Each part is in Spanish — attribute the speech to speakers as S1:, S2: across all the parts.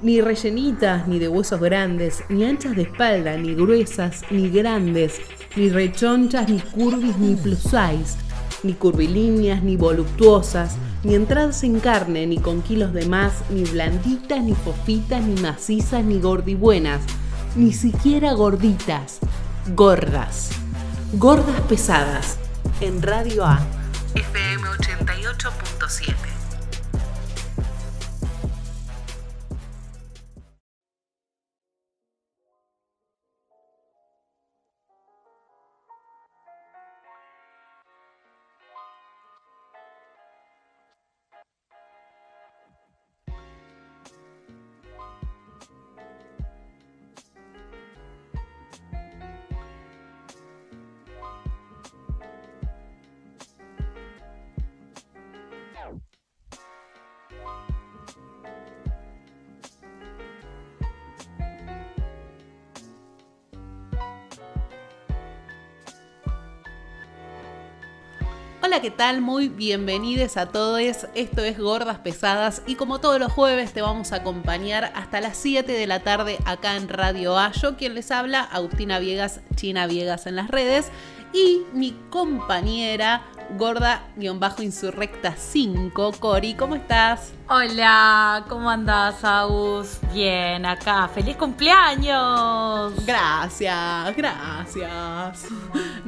S1: Ni rellenitas, ni de huesos grandes, ni anchas de espalda, ni gruesas, ni grandes, ni rechonchas, ni curvis, ni plus size, ni curvilíneas, ni voluptuosas, ni entradas en carne, ni con kilos de más, ni blanditas, ni fofitas, ni macizas, ni gordibuenas, ni siquiera gorditas, gordas, gordas pesadas, en Radio A, FM 88.7. ¿qué tal? Muy bienvenidos a todos. Esto es Gordas Pesadas y como todos los jueves te vamos a acompañar hasta las 7 de la tarde acá en Radio A. Yo quien les habla, Agustina Viegas, China Viegas en las redes y mi compañera gorda-insurrecta 5, Cori, ¿cómo estás?
S2: Hola, ¿cómo andás, Agus? Bien, acá, feliz cumpleaños.
S1: Gracias, gracias.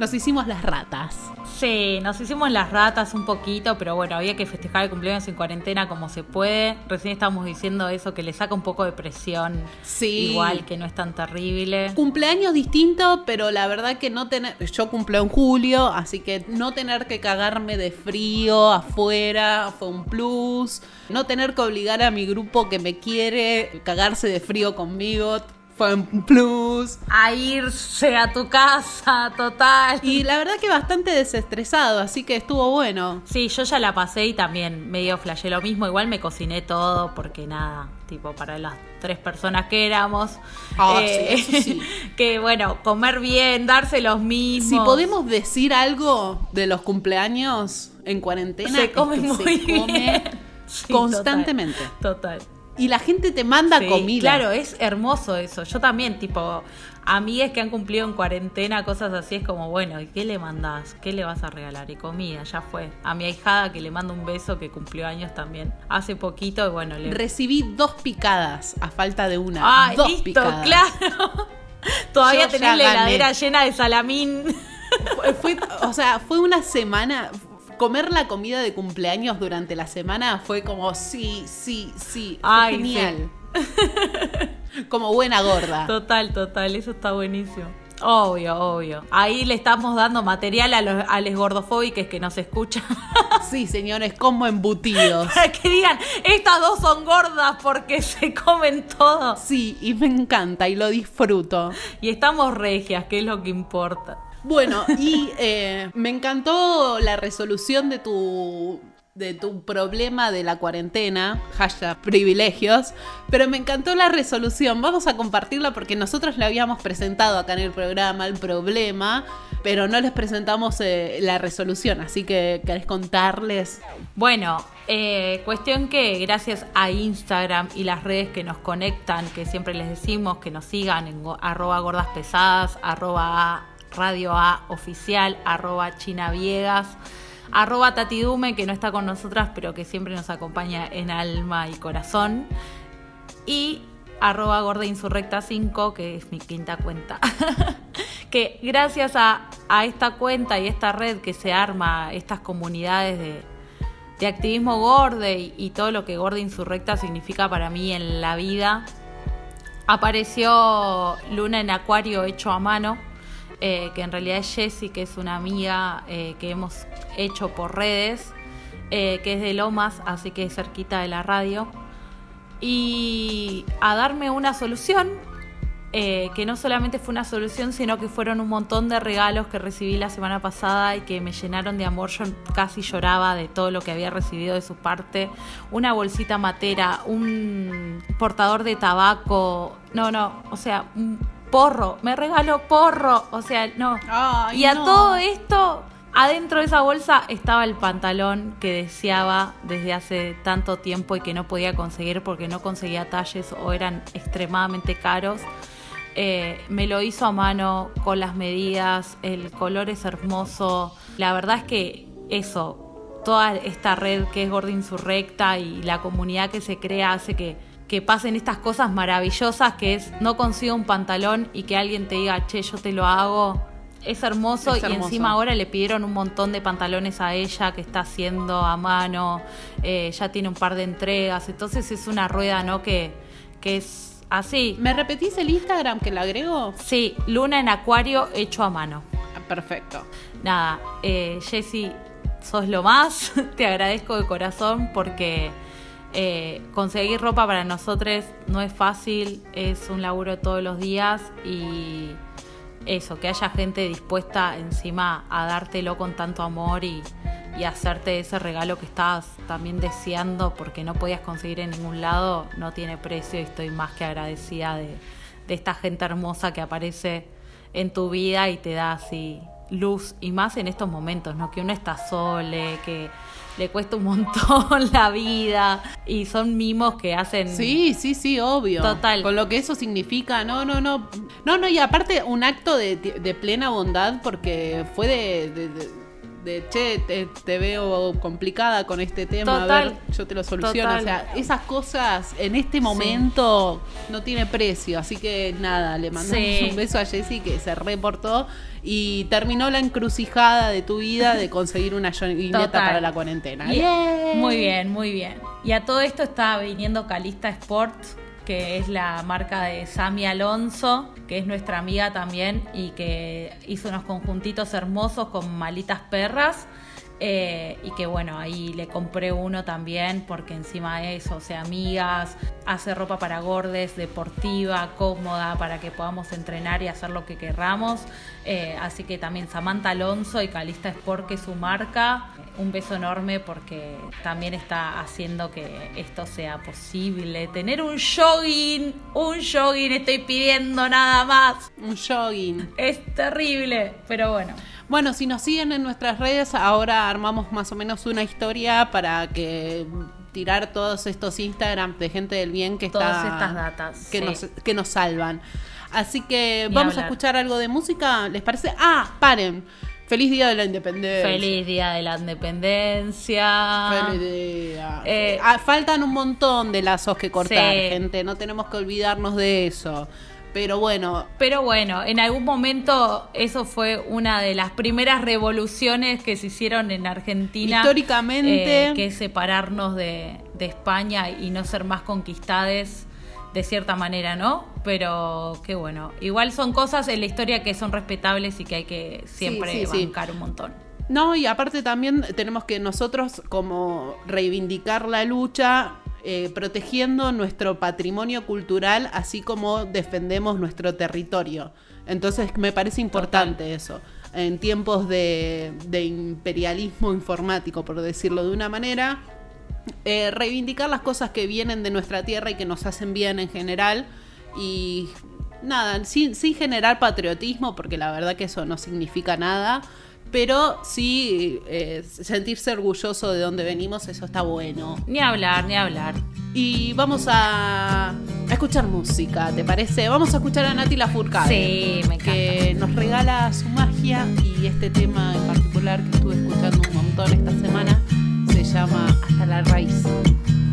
S1: Nos hicimos las ratas.
S2: Sí, nos hicimos las ratas un poquito, pero bueno, había que festejar el cumpleaños en cuarentena como se puede. Recién estábamos diciendo eso, que le saca un poco de presión.
S1: Sí.
S2: Igual que no es tan terrible.
S1: Cumpleaños distinto, pero la verdad que no tener. Yo cumplo en julio, así que no tener que cagarme de frío afuera fue un plus. No tener que obligar a mi grupo que me quiere cagarse de frío conmigo fue un plus.
S2: A irse a tu casa, total.
S1: Y la verdad que bastante desestresado, así que estuvo bueno.
S2: Sí, yo ya la pasé y también medio flashé lo mismo. Igual me cociné todo porque nada, tipo para las tres personas que éramos.
S1: Ah, sí, sí.
S2: que bueno, comer bien, darse los mismos.
S1: Si podemos decir algo de los cumpleaños en cuarentena,
S2: Se
S1: es
S2: come
S1: que
S2: muy
S1: se
S2: bien.
S1: come
S2: Sí,
S1: constantemente.
S2: Total.
S1: Y la gente te manda
S2: Sí,
S1: comida.
S2: Claro, es hermoso eso. Yo también, tipo, amigas que han cumplido en cuarentena, cosas así, es como, bueno, ¿y qué le mandás? ¿Qué le vas a regalar? Y comida, ya fue. A mi ahijada que le mando un beso que cumplió años también hace poquito, y bueno, le...
S1: Recibí dos picadas a falta de una.
S2: ¡Ay,
S1: dos
S2: listo!
S1: picadas.
S2: ¡Claro! Todavía tenés la heladera llena de salamín.
S1: Fue, fue- o sea, fue una semana. Comer la comida de cumpleaños durante la semana fue como sí, sí, sí.
S2: Ay,
S1: genial. como buena gorda.
S2: Total, total, eso está buenísimo. Obvio, obvio. Ahí le estamos dando material a los, a los gordofóbicos que nos escuchan.
S1: Sí, señores, como embutidos.
S2: Para que digan, estas dos son gordas porque se comen todo.
S1: Sí, y me encanta y lo disfruto.
S2: Y estamos regias, que es lo que importa.
S1: Bueno, y eh, me encantó la resolución de tu de tu problema de la cuarentena, hashtag privilegios, pero me encantó la resolución. Vamos a compartirla porque nosotros le habíamos presentado acá en el programa el problema, pero no les presentamos eh, la resolución, así que querés contarles.
S2: Bueno, eh, cuestión que gracias a Instagram y las redes que nos conectan, que siempre les decimos que nos sigan en arroba gordas pesadas, arroba radio A oficial, arroba China Viegas, arroba Tatidume, que no está con nosotras, pero que siempre nos acompaña en alma y corazón, y arroba gorda insurrecta 5, que es mi quinta cuenta. que gracias a, a esta cuenta y esta red que se arma, estas comunidades de, de activismo gorde y, y todo lo que gorda insurrecta significa para mí en la vida, apareció Luna en Acuario hecho a mano, eh, que en realidad es Jessie, que es una amiga eh, que hemos hecho por redes, eh, que es de Lomas, así que es cerquita de la radio, y a darme una solución, que no solamente fue una solución, sino que fueron un montón de regalos que recibí la semana pasada y que me llenaron de amor. Yo casi lloraba de todo lo que había recibido de su parte. Una bolsita matera, un portador de tabaco, no, no, o sea, un porro, me regaló porro, o sea, no.
S1: Ay,
S2: y a
S1: no.
S2: todo esto Adentro de esa bolsa estaba el pantalón que deseaba desde hace tanto tiempo y que no podía conseguir porque no conseguía talles o eran extremadamente caros. Eh, me lo hizo a mano con las medidas, el color es hermoso. La verdad es que eso, toda esta red que es Gorda Insurrecta y la comunidad que se crea hace que, que pasen estas cosas maravillosas que es no consigo un pantalón y que alguien te diga, che, yo te lo hago es hermoso, y encima ahora le pidieron un montón de pantalones a ella que está haciendo a mano, eh, ya tiene un par de entregas, entonces es una rueda, ¿no? Que, que es así.
S1: ¿Me repetís el Instagram que la agrego?
S2: Sí, Luna en Acuario hecho a mano.
S1: Ah, perfecto.
S2: Nada, eh, Jessy, sos lo más, te agradezco de corazón porque... Eh, conseguir ropa para nosotros no es fácil, es un laburo todos los días y eso, que haya gente dispuesta encima a dártelo con tanto amor y, hacerte ese regalo que estabas también deseando porque no podías conseguir en ningún lado, no tiene precio y estoy más que agradecida de, de esta gente hermosa que aparece en tu vida y te da así luz y más en estos momentos, ¿no? Que uno está sole, que le cuesta un montón la vida y son mimos que hacen
S1: Sí, sí, sí, obvio. Total. Con lo que eso significa, no, no, no. No, no, y aparte un acto de, plena bondad porque fue de de che, te, veo complicada con este tema, a ver, yo te lo soluciono. O sea, esas cosas en este momento no tiene precio. Así que nada, le mandamos un beso a Jessy que se reportó y terminó la encrucijada de tu vida de conseguir una joineta para la cuarentena.
S2: Muy bien, muy bien. Y a todo esto está viniendo Calista Sports que es la marca de Sami Alonso, que es nuestra amiga también y que hizo unos conjuntitos hermosos con malitas perras. Eh, y que bueno, ahí le compré uno también porque encima de eso, o sea, amigas, hace ropa para gordes, deportiva, cómoda, para que podamos entrenar y hacer lo que querramos. Eh, así que también Samantha Alonso y Calista Sport, que es su marca, un beso enorme porque también está haciendo que esto sea posible. Tener un jogging, un jogging, estoy pidiendo nada más.
S1: Un jogging.
S2: Es terrible, pero bueno.
S1: Bueno, si nos siguen en nuestras redes, ahora armamos más o menos una historia para que tirar todos estos Instagram de gente del bien que
S2: Todas estas datas
S1: que, nos, que nos salvan. Así que vamos a escuchar algo de música, ¿les parece? Ah, paren. Feliz Día de la Independencia.
S2: Feliz Día de la Independencia.
S1: Feliz día. Eh, ah, faltan un montón de lazos que cortar, gente. No tenemos que olvidarnos de eso. Pero bueno.
S2: Pero bueno, en algún momento eso fue una de las primeras revoluciones que se hicieron en Argentina.
S1: Históricamente.
S2: Eh, que es separarnos de, España y no ser más conquistades de cierta manera, ¿no? Pero qué bueno. Igual son cosas en la historia que son respetables y que hay que siempre bancar un montón.
S1: No, y aparte también tenemos que nosotros como reivindicar la lucha eh, protegiendo nuestro patrimonio cultural, así como defendemos nuestro territorio. Entonces me parece importante eso. En tiempos de, imperialismo informático, por decirlo de una manera, eh, reivindicar las cosas que vienen de nuestra tierra y que nos hacen bien en general. Y nada, sin, sin generar patriotismo, porque la verdad que eso no significa nada pero sí eh, sentirse orgulloso de dónde venimos, eso está bueno.
S2: Ni hablar, ni hablar.
S1: Y vamos a, escuchar música, ¿te parece? Vamos a escuchar a Nati Lafourcade.
S2: Sí, me encanta.
S1: Que nos regala su magia y este tema en particular que estuve escuchando un montón esta semana se llama Hasta la raíz.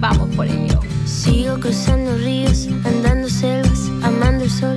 S2: Vamos por ello.
S3: Sigo cruzando ríos, andando selvas, amando el sol.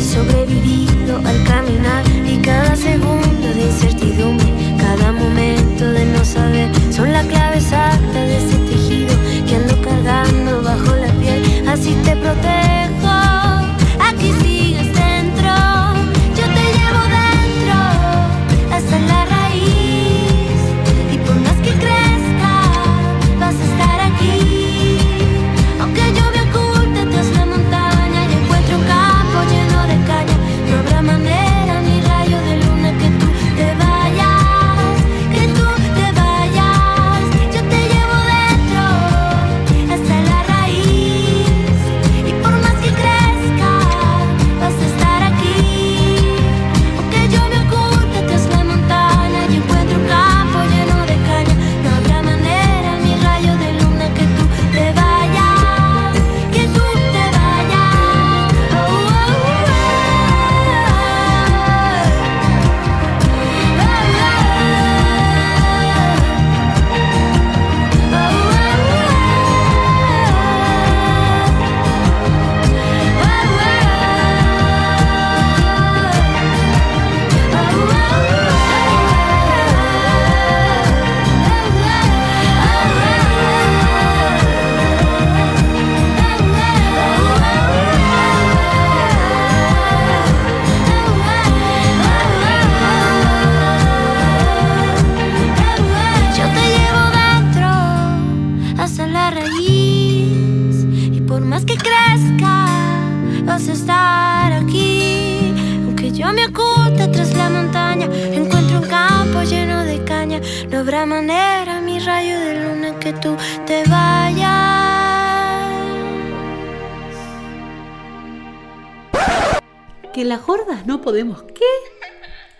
S3: Sobrevivido al caminar y cada segundo de incertidumbre, cada momento de no saber, son la clave exacta de ese tejido que ando cargando bajo la piel, así te protejo. Habrá manera, mi rayo de luna, que tú te vayas.
S1: ¿Que las gordas no podemos qué?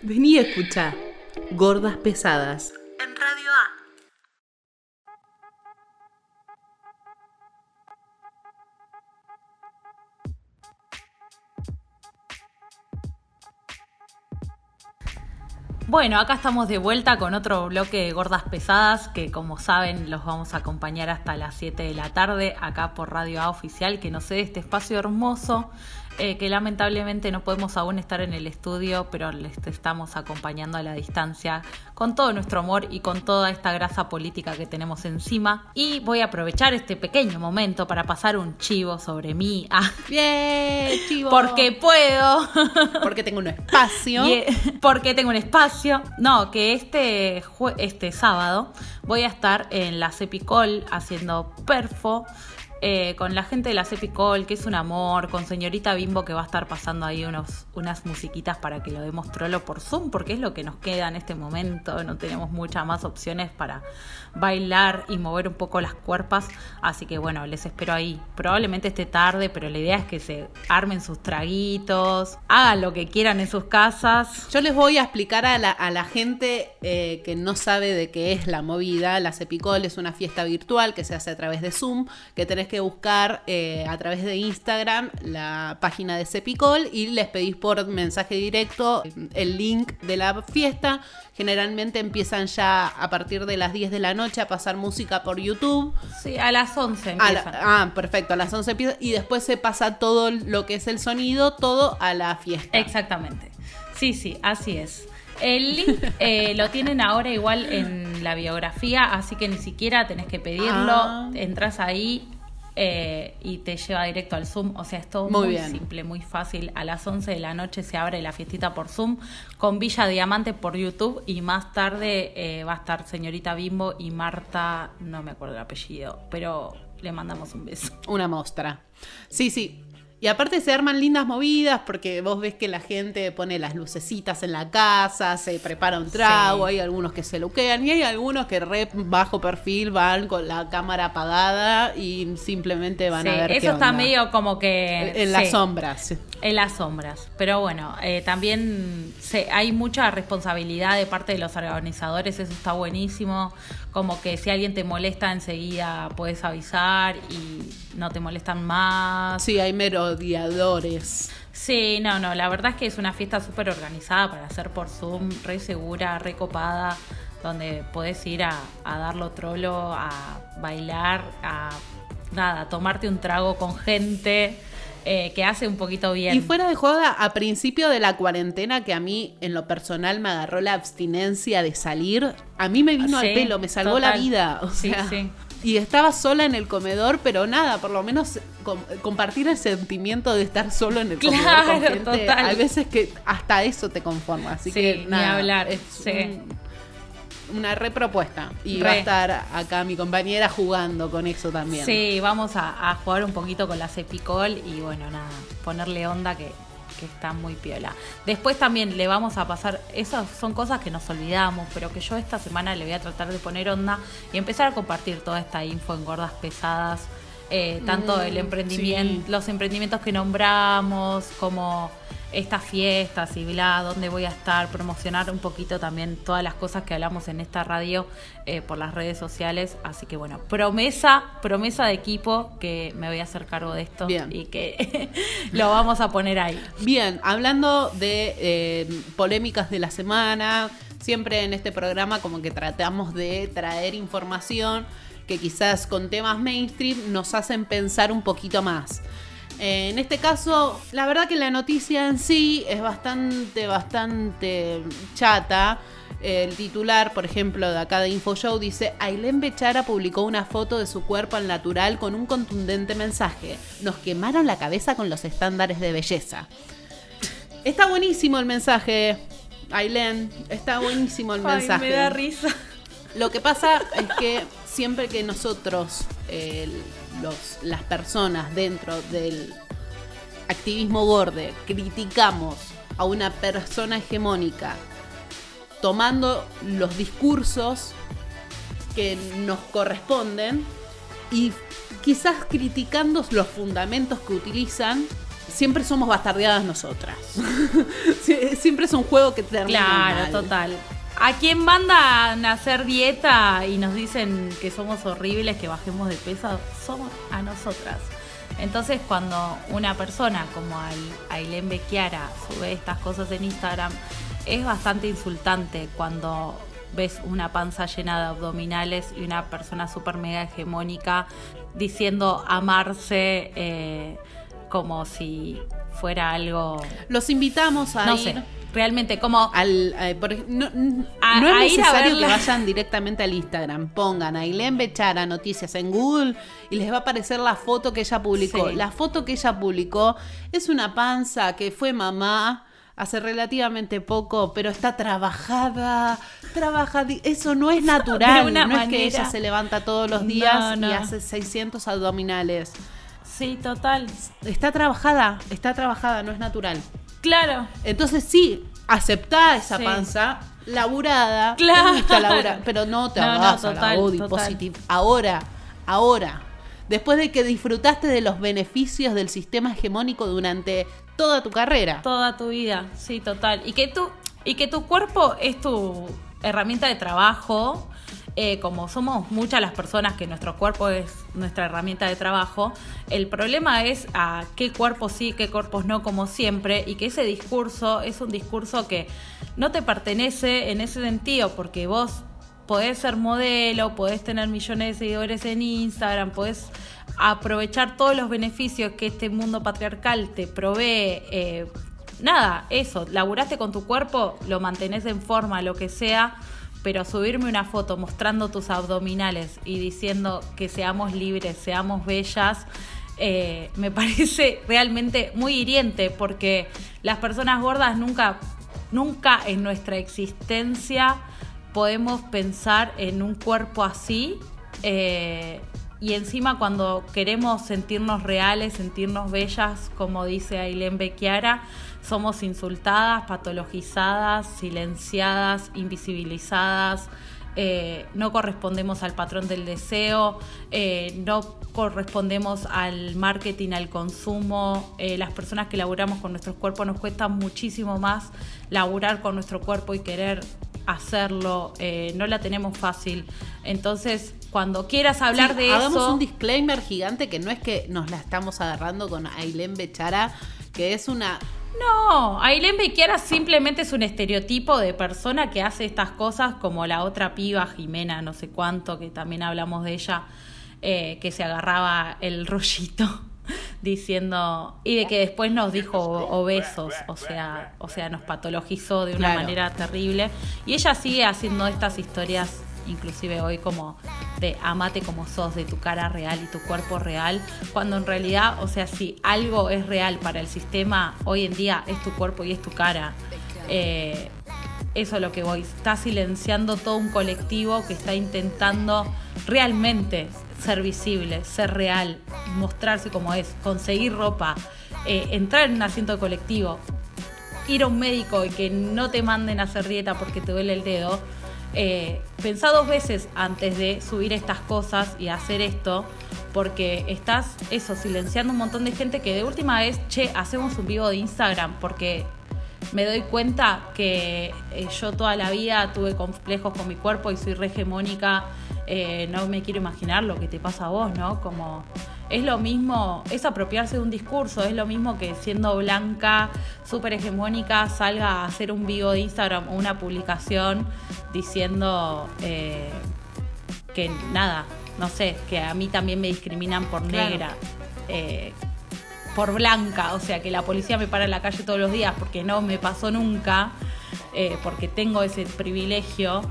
S1: Vení a escuchar. Gordas pesadas.
S2: Bueno, acá estamos de vuelta con otro bloque de gordas pesadas que como saben los vamos a acompañar hasta las 7 de la tarde acá por Radio A Oficial que nos cede este espacio hermoso eh, que lamentablemente no podemos aún estar en el estudio pero les estamos acompañando a la distancia con todo nuestro amor y con toda esta grasa política que tenemos encima y voy a aprovechar este pequeño momento para pasar un chivo sobre mí ah,
S1: Bien, chivo.
S2: porque puedo
S1: Porque tengo un espacio.
S2: porque tengo un espacio. No, que este, este sábado voy a estar en la Cepicol haciendo perfo. Eh, con la gente de la Cepicol, que es un amor, con señorita Bimbo que va a estar pasando ahí unos, unas musiquitas para que lo demos trolo por Zoom, porque es lo que nos queda en este momento, no tenemos muchas más opciones para bailar y mover un poco las cuerpas, así que bueno, les espero ahí. Probablemente esté tarde, pero la idea es que se armen sus traguitos, hagan lo que quieran en sus casas.
S1: Yo les voy a explicar a la, a la gente eh, que no sabe de qué es la movida. La Cepicol es una fiesta virtual que se hace a través de Zoom, que tenés que buscar eh, a través de Instagram la página de Cepicol y les pedís por mensaje directo el link de la fiesta. Generalmente empiezan ya a partir de las 10 de la noche a pasar música por YouTube.
S2: Sí, a las 11
S1: A la-
S2: empiezan.
S1: ah, perfecto, a las 11 empieza y después se pasa todo lo que es el sonido, todo a la fiesta.
S2: Exactamente. Sí, sí, así es. El link eh, lo tienen ahora igual en la biografía, así que ni siquiera tenés que pedirlo.
S1: Ah.
S2: Entras ahí eh, y te lleva directo al Zoom. O sea, es todo
S1: Muy
S2: simple, muy fácil. A las 11 de la noche se abre la fiestita por Zoom con Villa Diamante por YouTube y más tarde eh, va a estar señorita Bimbo y Marta, no me acuerdo el apellido, pero le mandamos un beso.
S1: Una mostra. Sí, sí. Y aparte se arman lindas movidas porque vos ves que la gente pone las lucecitas en la casa, se prepara un trago,
S2: Sí.
S1: hay algunos que se luquean y hay algunos que re bajo perfil van con la cámara apagada y simplemente van
S2: Sí,
S1: a ver qué
S2: eso está medio como que...
S1: en las sombras.
S2: En las sombras. Pero bueno, eh, también se, hay mucha responsabilidad de parte de los organizadores, eso está buenísimo. Como que si alguien te molesta enseguida puedes avisar y no te molestan más.
S1: Sí, hay merodeadores.
S2: Sí, no, no, la verdad es que es una fiesta súper organizada para hacer por Zoom, re segura, re copada, donde podés ir a, a darlo trolo, a bailar, a nada, tomarte un trago con gente eh, que hace un poquito bien.
S1: Y fuera de joda, a principio de la cuarentena, que a mí en lo personal me agarró la abstinencia de salir, a mí me vino
S2: Sí,
S1: al pelo, me salvó la vida. O
S2: Sí,
S1: sea,
S2: sí.
S1: Y estaba sola en el comedor, pero nada, por lo menos com- compartir el sentimiento de estar solo en el comedor con gente.
S2: total.
S1: Hay veces que hasta eso te conforma. Así
S2: Sí,
S1: que
S2: ni
S1: nada,
S2: hablar,
S1: es un- una repropuesta. Y
S2: Re.
S1: va a estar acá mi compañera jugando con eso también.
S2: Sí, vamos a, a jugar un poquito con la Cepicol y bueno, nada, ponerle onda que, que está muy piola. Después también le vamos a pasar, esas son cosas que nos olvidamos, pero que yo esta semana le voy a tratar de poner onda y empezar a compartir toda esta info en gordas pesadas. eh, tanto
S1: Mm,
S2: el emprendimiento,
S1: sí.
S2: los emprendimientos que nombramos, como estas fiestas y bla, dónde voy a estar, promocionar un poquito también todas las cosas que hablamos en esta radio eh, por las redes sociales. Así que bueno, promesa, promesa de equipo que me voy a hacer cargo de esto
S1: Bien.
S2: y que lo vamos a poner ahí.
S1: Bien, hablando de eh, polémicas de la semana, siempre en este programa como que tratamos de traer información que quizás con temas mainstream nos hacen pensar un poquito más. Eh, en este caso, la verdad que la noticia en sí es bastante, bastante chata. El titular, por ejemplo, de acá de InfoShow dice, Ailén Bechara publicó una foto de su cuerpo al natural con un contundente mensaje. Nos quemaron la cabeza con los estándares de belleza. Está buenísimo el mensaje, Ailén. Está buenísimo el mensaje.
S2: me da risa.
S1: Lo que pasa es que siempre que nosotros, eh, los, las personas dentro del activismo borde, criticamos a una persona hegemónica, tomando los discursos que nos corresponden y quizás criticando los fundamentos que utilizan, siempre somos bastardeadas nosotras. Sie- siempre es un juego que termina
S2: Claro,
S1: mal.
S2: total. A quien mandan a hacer dieta y nos dicen que somos horribles, que bajemos de peso, somos a nosotras. Entonces, cuando una persona como Ai- Ailén Bequiara sube estas cosas en Instagram, es bastante insultante cuando ves una panza llena de abdominales y una persona súper mega hegemónica diciendo amarse eh, como si fuera algo.
S1: Los invitamos a
S2: No
S1: ir
S2: sé, realmente como.
S1: al eh, por no,
S2: A-
S1: es necesario que vayan directamente al Instagram. Pongan a Ailén Bechara Noticias en Google y les va a aparecer la foto que ella publicó.
S2: Sí.
S1: La foto que ella publicó es una panza que fue mamá hace relativamente poco, pero está trabajada, trabajada. Eso no es natural.
S2: Una
S1: no es que ella se levanta todos los días
S2: No, no.
S1: y hace 600 abdominales.
S2: Sí, total.
S1: Está trabajada, está trabajada, no es natural.
S2: Claro.
S1: Entonces sí, aceptá esa
S2: Sí.
S1: panza laburada.
S2: Claro.
S1: te gusta laburar, pero no te
S2: No,
S1: a la body
S2: total.
S1: positive. Ahora, ahora. Después de que disfrutaste de los beneficios del sistema hegemónico durante toda tu carrera.
S2: Toda tu vida, sí, total. Y que tú, y que tu cuerpo es tu herramienta de trabajo. Eh, como somos muchas las personas que nuestro cuerpo es nuestra herramienta de trabajo, el problema es a qué cuerpos sí, qué cuerpos no, como siempre, y que ese discurso es un discurso que no te pertenece en ese sentido, porque vos podés ser modelo, podés tener millones de seguidores en Instagram, podés aprovechar todos los beneficios que este mundo patriarcal te provee. eh, nada, eso, laburaste con tu cuerpo, lo mantenés en forma, lo que sea, pero subirme una foto mostrando tus abdominales y diciendo que seamos libres, seamos bellas, eh, me parece realmente muy hiriente porque las personas gordas nunca, nunca en nuestra existencia podemos pensar en un cuerpo así. eh, y encima cuando queremos sentirnos reales, sentirnos bellas, como dice Ailén Bequiara, somos insultadas, patologizadas, silenciadas, invisibilizadas, eh, no correspondemos al patrón del deseo, eh, no correspondemos al marketing, al consumo. Eh, las personas que laburamos con nuestros cuerpos nos cuesta muchísimo más laburar con nuestro cuerpo y querer hacerlo, no la tenemos fácil. Entonces, cuando quieras hablar
S1: Sí,
S2: de
S1: hagamos
S2: eso...
S1: un disclaimer gigante que no es que nos la estamos agarrando con Ailén Bechara, que es una
S2: No, Ailén Bequiara simplemente es un estereotipo de persona que hace estas cosas como la otra piba, Jimena, no sé cuánto, que también hablamos de ella, eh, que se agarraba el rollito. diciendo y de que después nos dijo obesos, o sea, o sea, nos patologizó de una
S1: Claro.
S2: manera terrible y ella sigue haciendo estas historias inclusive hoy como de amate como sos, de tu cara real y tu cuerpo real, cuando en realidad, o sea, si algo es real para el sistema hoy en día es tu cuerpo y es tu cara. Eh, eso es lo que voy. Está silenciando todo un colectivo que está intentando realmente ser visible, ser real, mostrarse como es, conseguir ropa, eh, entrar en un asiento de colectivo, ir a un médico y que no te manden a hacer dieta porque te duele el dedo. Eh, pensá dos veces antes de subir estas cosas y hacer esto, porque estás eso, silenciando un montón de gente que de última vez, che, hacemos un vivo de Instagram, porque me doy cuenta que eh, yo toda la vida tuve complejos con mi cuerpo y soy re hegemónica. Eh, no me quiero imaginar lo que te pasa a vos, ¿no? Como es lo mismo, es apropiarse de un discurso, es lo mismo que siendo blanca, súper hegemónica, salga a hacer un vivo de Instagram o una publicación diciendo eh, que nada, no sé, que a mí también me discriminan por
S1: Claro.
S2: negra. eh, por blanca, o sea, que la policía me para en la calle todos los días porque no me pasó nunca, eh, porque tengo ese privilegio,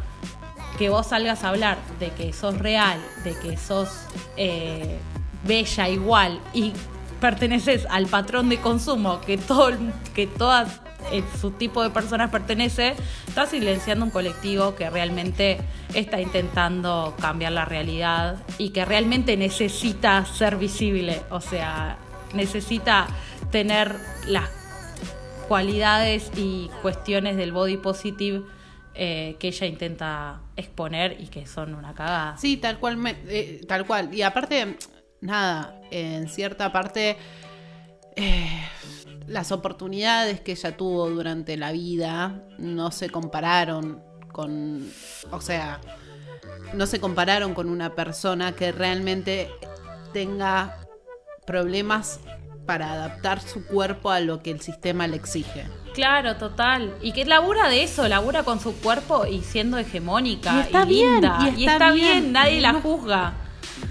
S2: que vos salgas a hablar de que sos real, de que sos eh, bella igual y perteneces al patrón de consumo que todo que todas eh, su tipo de personas pertenece, está silenciando un colectivo que realmente está intentando cambiar la realidad y que realmente necesita ser visible, o sea, necesita tener las cualidades y cuestiones del body positive eh, que ella intenta exponer y que son una cagada.
S1: Sí, tal cual, me- eh, tal cual. Y aparte, nada, en cierta parte, eh, las oportunidades que ella tuvo durante la vida no se compararon con, o sea, no se compararon con una persona que realmente tenga problemas para adaptar su cuerpo a lo que el sistema le exige.
S2: Claro, total. Y que labura de eso, labura con su cuerpo y siendo hegemónica.
S1: Y está bien,
S2: linda.
S1: y
S2: Y
S1: está bien.
S2: bien, nadie la juzga.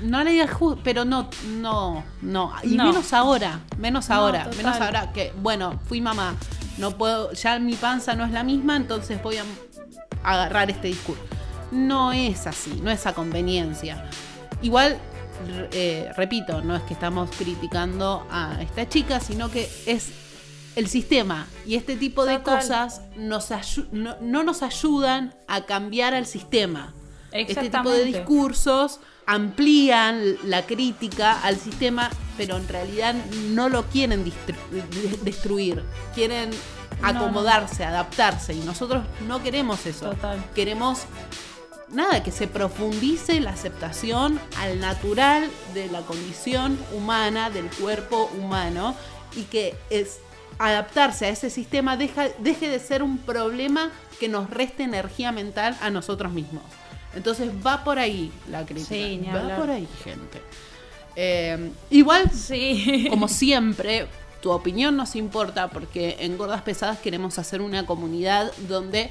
S1: No le digas, ju- pero no, no, no. Y
S2: No.
S1: menos ahora, menos
S2: No,
S1: ahora, menos ahora que, bueno, fui mamá, no puedo, ya mi panza no es la misma, entonces voy a agarrar este discurso. No es así, no es a conveniencia. Igual, eh, repito, no es que estamos criticando a esta chica, sino que es el sistema y este tipo de
S2: Total.
S1: cosas nos no, no nos ayudan a cambiar al sistema. Este tipo de discursos amplían la crítica al sistema, pero en realidad no lo quieren destruir, quieren acomodarse, adaptarse y nosotros no queremos eso.
S2: Total.
S1: Queremos nada, que se profundice la aceptación al natural de la condición humana, del cuerpo humano y que es adaptarse a ese sistema deja- deje de ser un problema que nos reste energía mental a nosotros mismos. Entonces va por ahí la crítica.
S2: Sí,
S1: va
S2: hablar.
S1: por ahí, gente. Eh, igual,
S2: Sí.
S1: como siempre, tu opinión nos importa porque en Gordas Pesadas queremos hacer una comunidad donde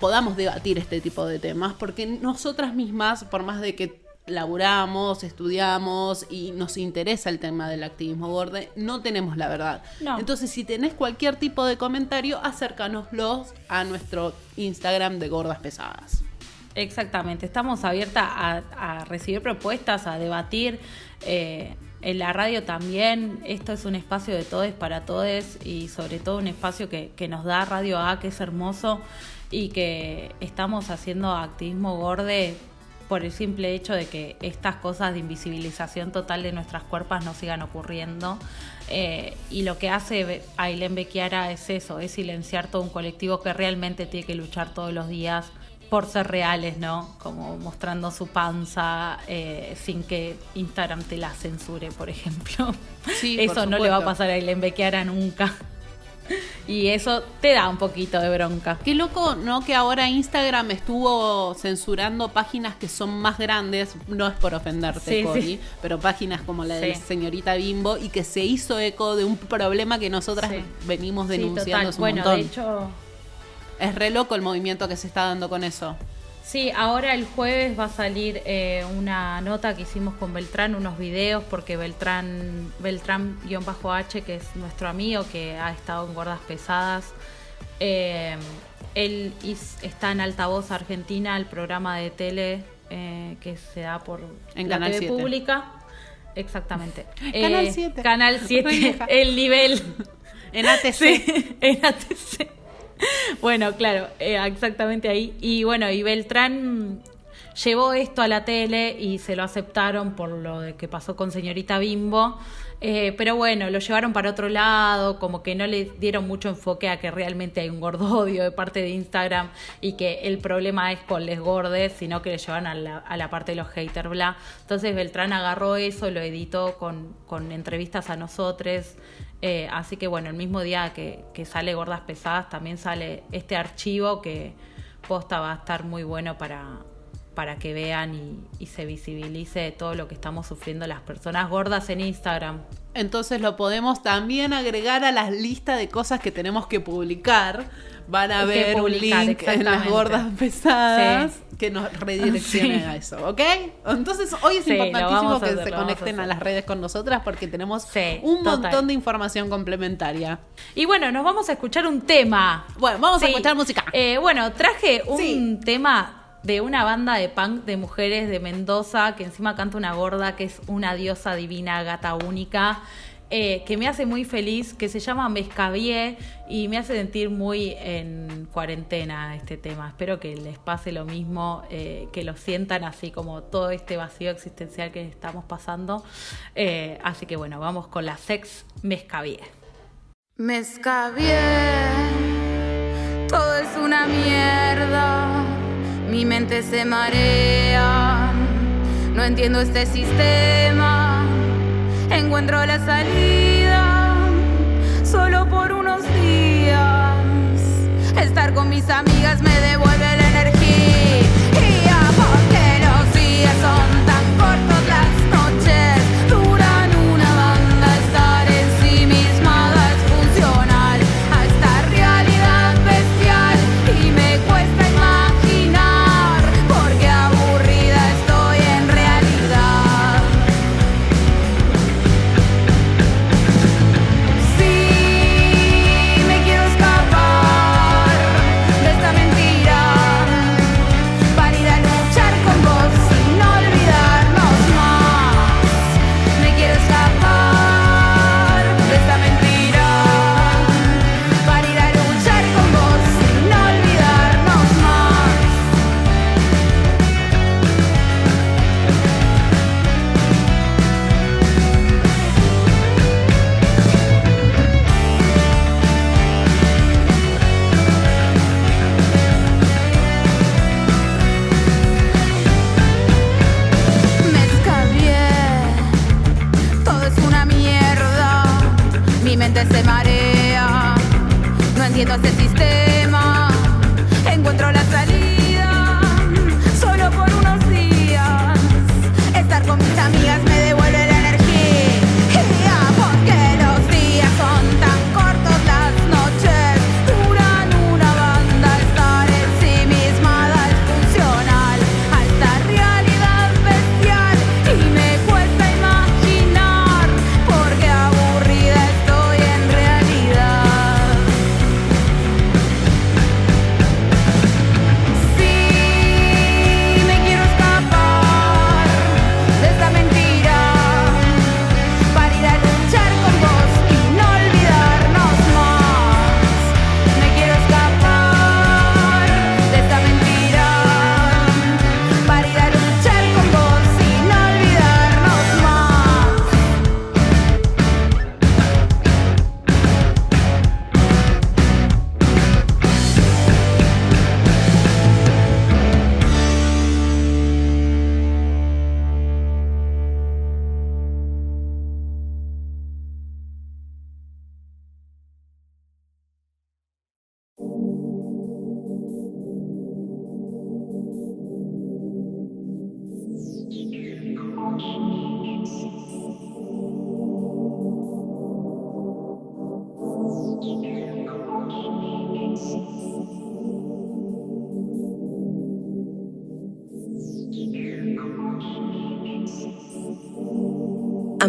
S1: podamos debatir este tipo de temas, porque nosotras mismas, por más de que laburamos, estudiamos y nos interesa el tema del activismo borde, no tenemos la verdad.
S2: No.
S1: Entonces, si tenés cualquier tipo de comentario, acércanoslos a nuestro Instagram de Gordas Pesadas.
S2: Exactamente, estamos abiertas a, a recibir propuestas, a debatir. eh, en la radio también, esto es un espacio de todos para todos y sobre todo un espacio que, que nos da Radio A, que es hermoso y que estamos haciendo activismo gorde por el simple hecho de que estas cosas de invisibilización total de nuestras cuerpos no sigan ocurriendo. Eh, y lo que hace Ailén Bequiara es eso, es silenciar todo un colectivo que realmente tiene que luchar todos los días por ser reales, ¿no? Como mostrando su panza eh, sin que Instagram te la censure, por ejemplo.
S1: Sí, por
S2: eso no le va a pasar a Ailén Bequiara nunca. Y eso te da un poquito de bronca.
S1: Qué loco, ¿no? Que ahora Instagram estuvo censurando páginas que son más grandes, no es por ofenderte,
S2: Sí, sí.
S1: pero páginas como la de
S2: Sí.
S1: señorita Bimbo y que se hizo eco de un problema que nosotras venimos denunciando hace un
S2: Bueno,
S1: montón.
S2: de hecho,
S1: Es re loco el movimiento que se está dando con eso.
S2: Sí, ahora el jueves va a salir eh, una nota que hicimos con Beltrán, unos videos, porque Beltrán, Beltrán-H, que es nuestro amigo que ha estado en Gordas Pesadas, eh, él está en Altavoz Argentina, el programa de tele eh, que se da por
S1: en
S2: la
S1: Canal
S2: TV
S1: 7.
S2: pública. Exactamente.
S1: Canal 7.
S2: Canal 7, el nivel.
S1: En ATC.
S2: Sí, en ATC. Bueno, claro, eh, exactamente ahí. Y bueno, y Beltrán llevó esto a la tele y se lo aceptaron por lo de que pasó con señorita Bimbo. Eh, pero bueno, lo llevaron para otro lado, como que no le dieron mucho enfoque a que realmente hay un gordodio de parte de Instagram y que el problema es con les gordes, sino que le llevan a la, a la parte de los haters, bla. Entonces Beltrán agarró eso, lo editó con, con entrevistas a nosotros. Eh, así que bueno, el mismo día que, sale Gordas Pesadas también sale este archivo que posta va a estar muy bueno para, para que vean y, y, se visibilice todo lo que estamos sufriendo las personas gordas en Instagram.
S1: Entonces lo podemos también agregar a la lista de cosas que tenemos que publicar. Van a ver
S2: publicar,
S1: un link en las gordas pesadas
S2: Sí.
S1: que nos redireccione
S2: Sí.
S1: a eso, ¿ok? Entonces hoy es
S2: Sí,
S1: importantísimo que
S2: hacer,
S1: se
S2: a
S1: conecten a, las redes con nosotras porque tenemos un
S2: total.
S1: montón de información complementaria.
S2: Y bueno, nos vamos a escuchar un tema.
S1: Bueno, vamos a escuchar música.
S2: Eh, bueno, traje un tema de una banda de punk de mujeres de Mendoza que encima canta una gorda que es una diosa divina, gata única. Eh, que me hace muy feliz, que se llama Mescavié y me hace sentir muy en cuarentena este tema. Espero que les pase lo mismo, eh, que lo sientan así como todo este vacío existencial que estamos pasando. Eh, así que bueno, vamos con la sex.
S4: Me escabié, todo es una mierda, mi mente se marea, no entiendo este sistema, encuentro la salida solo por unos días, estar con mis amigas me devuelve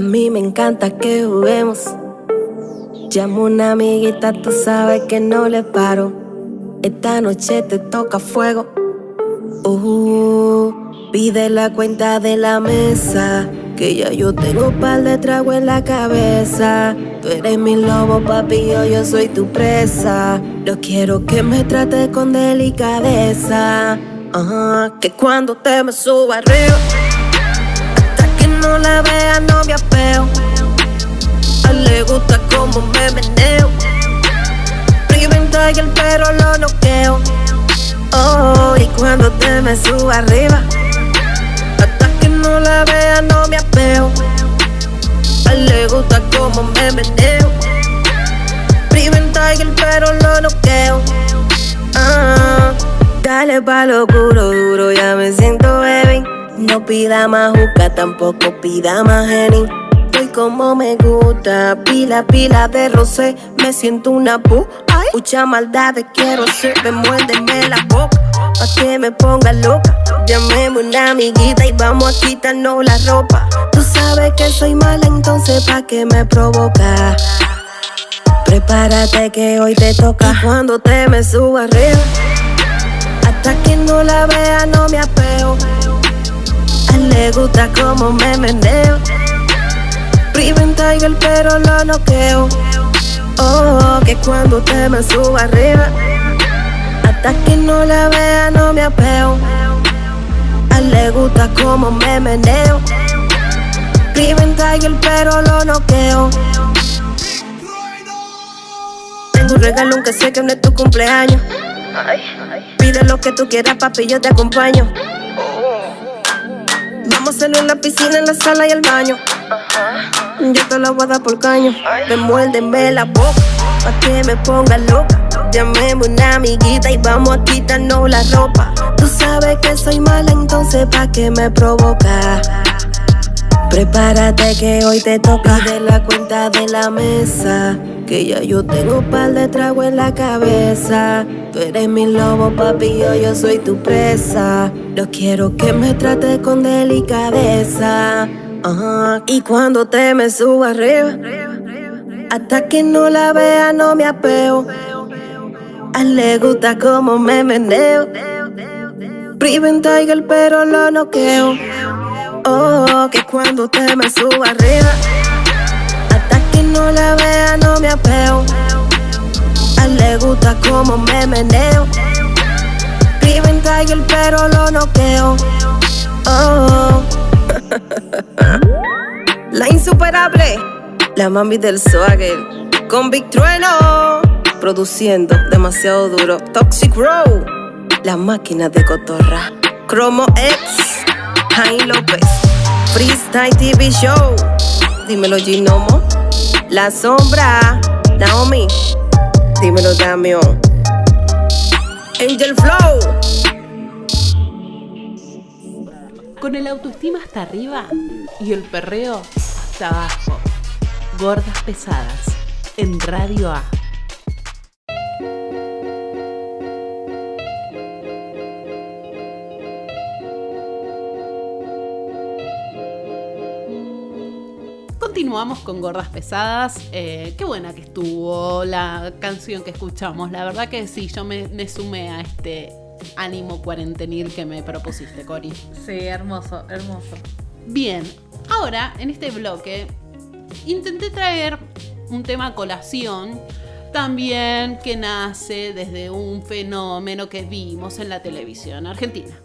S5: mí me encanta que juguemos. Llamo una amiguita, tú sabes que no le paro. Esta noche te toca fuego. Uh, pide la cuenta de la mesa. Que ya yo tengo par de trago en la cabeza. Tú eres mi lobo, papi, yo, yo soy tu presa. Yo quiero que me trates con delicadeza. Ajá, que cuando te me suba arriba no la vea, no me apeo. A le gusta como me meneo. y el perro lo noqueo. Oh, y cuando te me subo arriba, hasta que no la vea, no me apeo. A le gusta como me meneo. y el perro lo noqueo. Ah, dale pa' lo puro duro, ya me siento baby. No pida más juca, tampoco pida más geni. Estoy como me gusta, pila, pila de rosé. Me siento una pu, mucha maldad quiero ser. Me muérdeme la boca, pa' que me ponga loca. Llamemos una amiguita y vamos a quitarnos la ropa. Tú sabes que soy mala, entonces pa' que me provoca. Prepárate que hoy te toca. Y cuando te me suba arriba, hasta que no la vea, no me apeo le gusta como me meneo. Priven Tiger, pero lo noqueo. Oh, que cuando te me subo arriba, hasta que no la vea, no me apeo. A él le gusta como me meneo. Priven Tiger, pero lo noqueo. Tengo un regalo aunque sé que no es tu cumpleaños. Pide lo que tú quieras, papi, yo te acompaño. Vamos a hacerlo en la piscina, en la sala y el baño. Yo te la voy a dar por caño. Me la boca, pa' que me ponga loca. Llamemos una amiguita y vamos a quitarnos la ropa. Tú sabes que soy mala, entonces pa' que me provoca. Prepárate que hoy te toca de la cuenta de la mesa. Que ya yo tengo un par de trago en la cabeza. Tú eres mi lobo, papi, yo, yo soy tu presa. Yo quiero que me trates con delicadeza. Y cuando te me subo arriba, hasta que no la vea, no me apeo. A él le gusta como me meneo. Priven Tiger, pero lo noqueo. Oh, que cuando te me subo arriba, hasta que no la vea, no me apeo. A él le gusta como me meneo. Priven Tiger, pero lo noqueo. Oh, la insuperable, la mami del swagger, con Big Trueno, produciendo demasiado duro. Toxic Row, la máquina de cotorra. Cromo X. Jaime López, Freestyle TV Show, dímelo Ginomo, La Sombra, Naomi, dímelo Damión, Angel Flow.
S1: Con el autoestima hasta arriba y el perreo hasta abajo. Gordas pesadas. En Radio A. continuamos con Gordas Pesadas. Eh, qué buena que estuvo la canción que escuchamos. La verdad que sí, yo me, sumé a este ánimo cuarentenil que me propusiste, Cori.
S2: Sí, hermoso, hermoso.
S1: Bien, ahora en este bloque intenté traer un tema colación también que nace desde un fenómeno que vimos en la televisión argentina.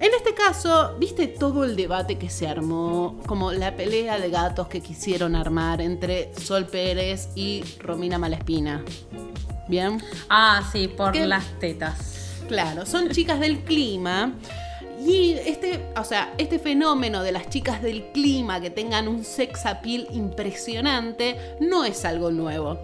S1: En este caso, ¿viste todo el debate que se armó? Como la pelea de gatos que quisieron armar entre Sol Pérez y Romina Malespina. ¿Bien?
S2: Ah, sí, por las tetas.
S1: Claro, son chicas del clima. Y este, o sea, este fenómeno de las chicas del clima que tengan un sex appeal impresionante no es algo nuevo.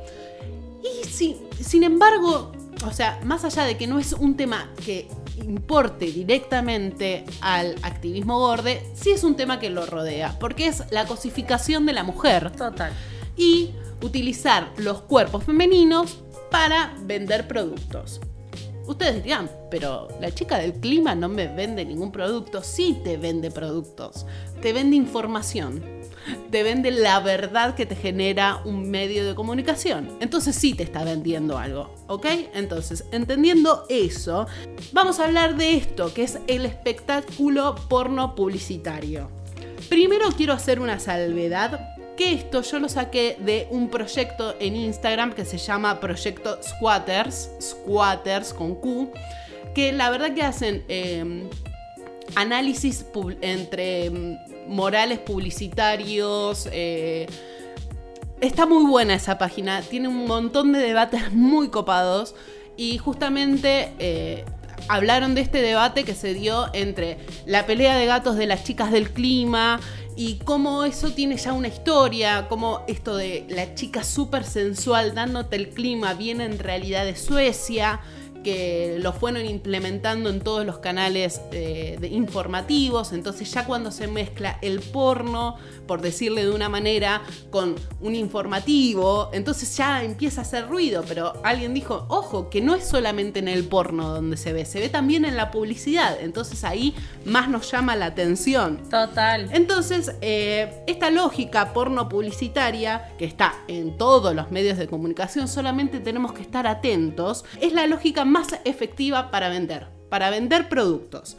S1: Y si, sin embargo, o sea, más allá de que no es un tema que importe directamente al activismo gorde, sí es un tema que lo rodea, porque es la cosificación de la mujer.
S2: Total.
S1: Y utilizar los cuerpos femeninos para vender productos. Ustedes dirían, pero la chica del clima no me vende ningún producto. Sí te vende productos, te vende información, te vende la verdad que te genera un medio de comunicación. Entonces sí te está vendiendo algo, ¿ok? Entonces, entendiendo eso, vamos a hablar de esto, que es el espectáculo porno publicitario. Primero quiero hacer una salvedad que esto yo lo saqué de un proyecto en Instagram que se llama Proyecto Squatters, Squatters con Q, que la verdad que hacen em, análisis entre em, morales publicitarios. Eh, está muy buena esa página, tiene un montón de debates muy copados y justamente eh, hablaron de este debate que se dio entre la pelea de gatos de las chicas del clima y cómo eso tiene ya una historia, cómo esto de la chica súper sensual dándote el clima viene en realidad de Suecia que lo fueron implementando en todos los canales eh, de informativos, entonces ya cuando se mezcla el porno, por decirle de una manera, con un informativo, entonces ya empieza a hacer ruido, pero alguien dijo, ojo, que no es solamente en el porno donde se ve, se ve también en la publicidad, entonces ahí más nos llama la atención.
S2: Total.
S1: Entonces, eh, esta lógica porno publicitaria, que está en todos los medios de comunicación, solamente tenemos que estar atentos, es la lógica más más efectiva para vender, para vender productos.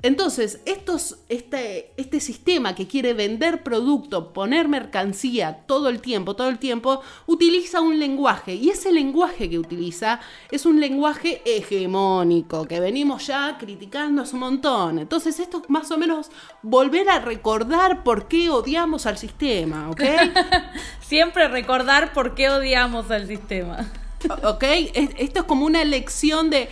S1: Entonces, este, este sistema que quiere vender producto, poner mercancía todo el tiempo, todo el tiempo, utiliza un lenguaje. Y ese lenguaje que utiliza es un lenguaje hegemónico, que venimos ya criticando un montón. Entonces, esto es más o menos volver a recordar por qué odiamos al sistema, ¿ok?
S2: Siempre recordar por qué odiamos al sistema.
S1: ¿Ok? Esto es como una lección de...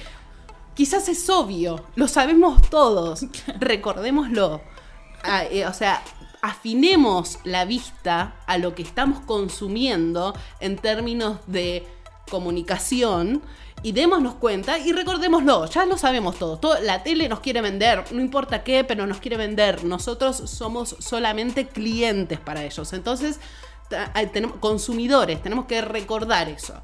S1: Quizás es obvio, lo sabemos todos, recordémoslo. Ah, eh, o sea, afinemos la vista a lo que estamos consumiendo en términos de comunicación y démonos cuenta y recordémoslo, ya lo sabemos todos. la tele nos quiere vender, no importa qué, pero nos quiere vender. Nosotros somos solamente clientes para ellos. Entonces, consumidores, tenemos que recordar eso.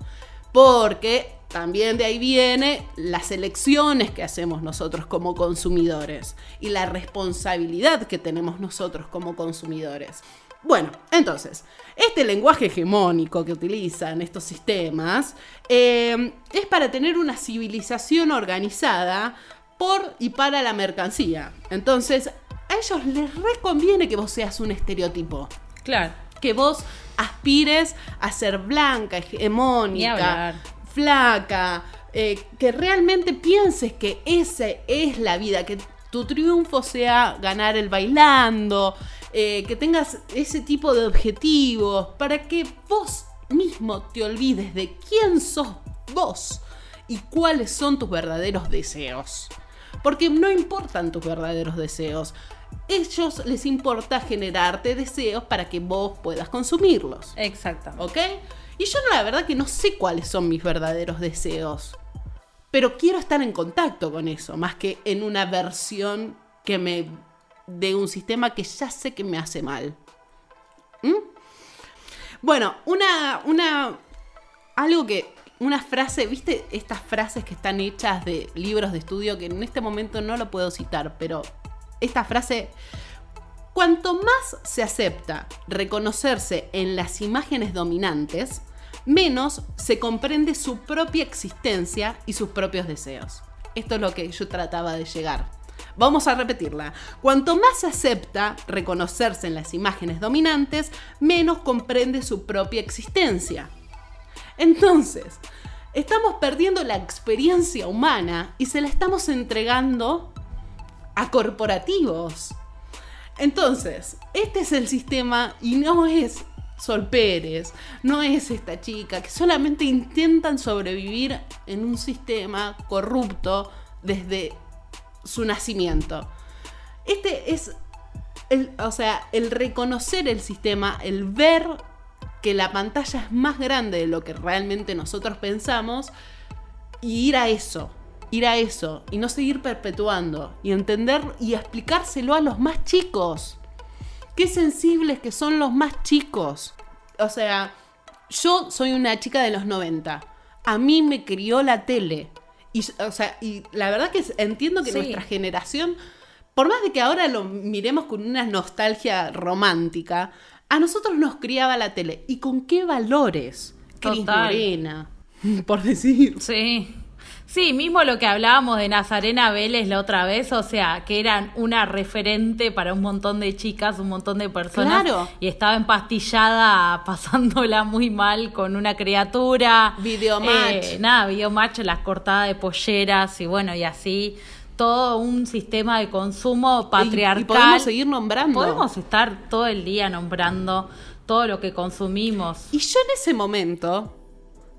S1: Porque también de ahí viene las elecciones que hacemos nosotros como consumidores y la responsabilidad que tenemos nosotros como consumidores. Bueno, entonces, este lenguaje hegemónico que utilizan estos sistemas eh, es para tener una civilización organizada por y para la mercancía. Entonces, a ellos les reconviene que vos seas un estereotipo.
S2: Claro.
S1: Que vos aspires a ser blanca, hegemónica, flaca, eh, que realmente pienses que esa es la vida, que tu triunfo sea ganar el bailando, eh, que tengas ese tipo de objetivos, para que vos mismo te olvides de quién sos vos y cuáles son tus verdaderos deseos. Porque no importan tus verdaderos deseos, ellos les importa generarte deseos para que vos puedas consumirlos.
S2: Exactamente.
S1: ¿Ok? Y yo la verdad que no sé cuáles son mis verdaderos deseos. Pero quiero estar en contacto con eso, más que en una versión que me. de un sistema que ya sé que me hace mal. ¿Mm? Bueno, una. una. algo que. Una frase, ¿viste estas frases que están hechas de libros de estudio que en este momento no lo puedo citar, pero esta frase, cuanto más se acepta reconocerse en las imágenes dominantes, menos se comprende su propia existencia y sus propios deseos. Esto es lo que yo trataba de llegar. Vamos a repetirla. Cuanto más se acepta reconocerse en las imágenes dominantes, menos comprende su propia existencia. Entonces, estamos perdiendo la experiencia humana y se la estamos entregando a corporativos. Entonces, este es el sistema y no es Sol Pérez, no es esta chica que solamente intentan sobrevivir en un sistema corrupto desde su nacimiento. Este es, el, o sea, el reconocer el sistema, el ver que la pantalla es más grande de lo que realmente nosotros pensamos y ir a eso, ir a eso y no seguir perpetuando y entender y explicárselo a los más chicos. Qué sensibles que son los más chicos. O sea, yo soy una chica de los 90. A mí me crió la tele Y, o sea, y la verdad que entiendo que
S2: Sí.
S1: nuestra generación, por más de que ahora lo miremos con una nostalgia romántica, a nosotros nos criaba la tele. ¿Y con qué valores? Cris. Morena, por decir.
S2: Sí. Sí, mismo lo que hablábamos de Nazarena Vélez la otra vez, o sea, que eran una referente para un montón de chicas, un montón de personas.
S1: Claro.
S2: Y estaba empastillada, pasándola muy mal con una criatura.
S1: Videomatch.
S2: Eh, nada, videomatch, las cortadas de polleras y bueno, y así. Todo un sistema de consumo patriarcal.
S1: Y, y podemos seguir nombrando.
S2: Podemos estar todo el día nombrando todo lo que consumimos.
S1: Y yo en ese momento,